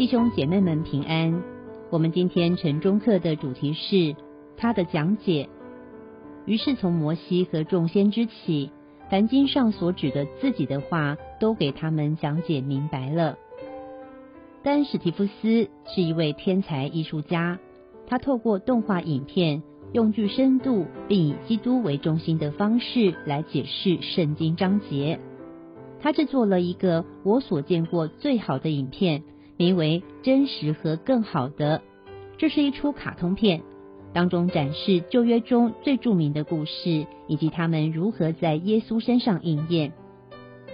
弟兄姐妹们平安。我们今天晨钟课的主题是他的讲解。于是从摩西和众先知起，凡经上所指的自己的话，都给他们讲解明白了。但史提夫斯是一位天才艺术家，他透过动画影片，用具深度并以基督为中心的方式来解释圣经章节。他制作了一个我所见过最好的影片，名为《真实和更好的》。这是一出卡通片，当中展示旧约中最著名的故事，以及他们如何在耶稣身上应验。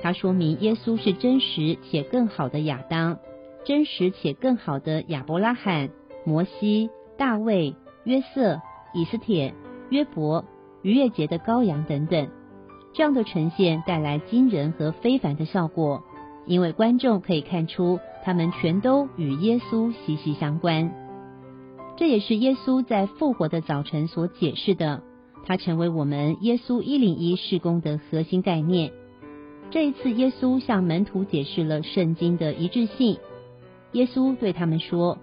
它说明耶稣是真实且更好的亚当，真实且更好的亚伯拉罕、摩西、大卫、约瑟、以斯帖、约伯、逾越节的羔羊等等。这样的呈现带来惊人和非凡的效果，因为观众可以看出他们全都与耶稣息息相关。这也是耶稣在复活的早晨所解释的，它成为我们耶稣一零一事工的核心概念。这一次，耶稣向门徒解释了圣经的一致性。耶稣对他们说：“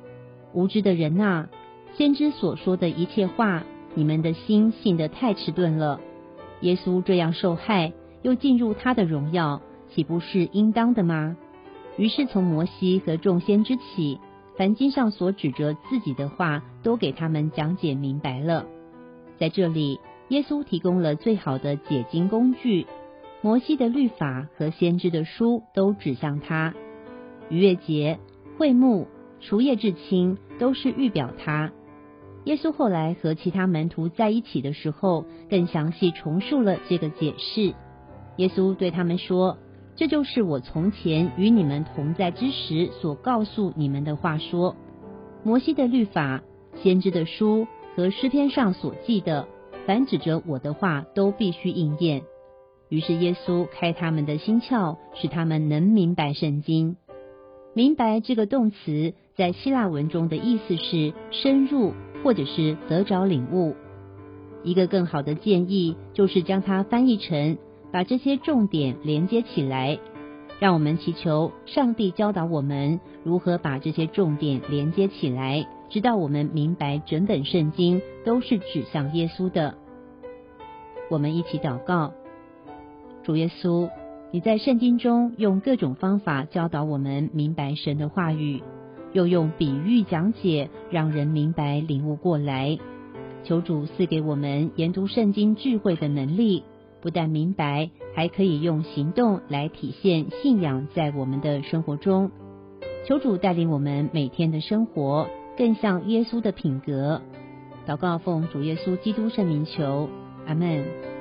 无知的人呐，先知所说的一切话，你们的心信得太迟钝了。”耶稣这样受害，又进入他的荣耀，岂不是应当的吗？于是从摩西和众先知起，凡经上所指着自己的话，都给他们讲解明白了。在这里，耶稣提供了最好的解经工具。摩西的律法和先知的书都指向他。逾越节、会幕、除夜至清，都是预表他。耶稣后来和其他门徒在一起的时候，更详细重述了这个解释。耶稣对他们说：“这就是我从前与你们同在之时所告诉你们的话说。摩西的律法、先知的书和诗篇上所记的，凡指着我的话，都必须应验。”于是耶稣开他们的心窍，使他们能明白圣经。明白这个动词在希腊文中的意思是深入。或者是得着领悟，一个更好的建议就是将它翻译成把这些重点连接起来。让我们祈求上帝教导我们如何把这些重点连接起来，直到我们明白整本圣经都是指向耶稣的。我们一起祷告：主耶稣，你在圣经中用各种方法教导我们明白神的话语。又用比喻讲解，让人明白领悟过来。求主赐给我们研读圣经智慧的能力，不但明白，还可以用行动来体现信仰在我们的生活中。求主带领我们每天的生活更像耶稣的品格。祷告奉主耶稣基督圣名求，阿门。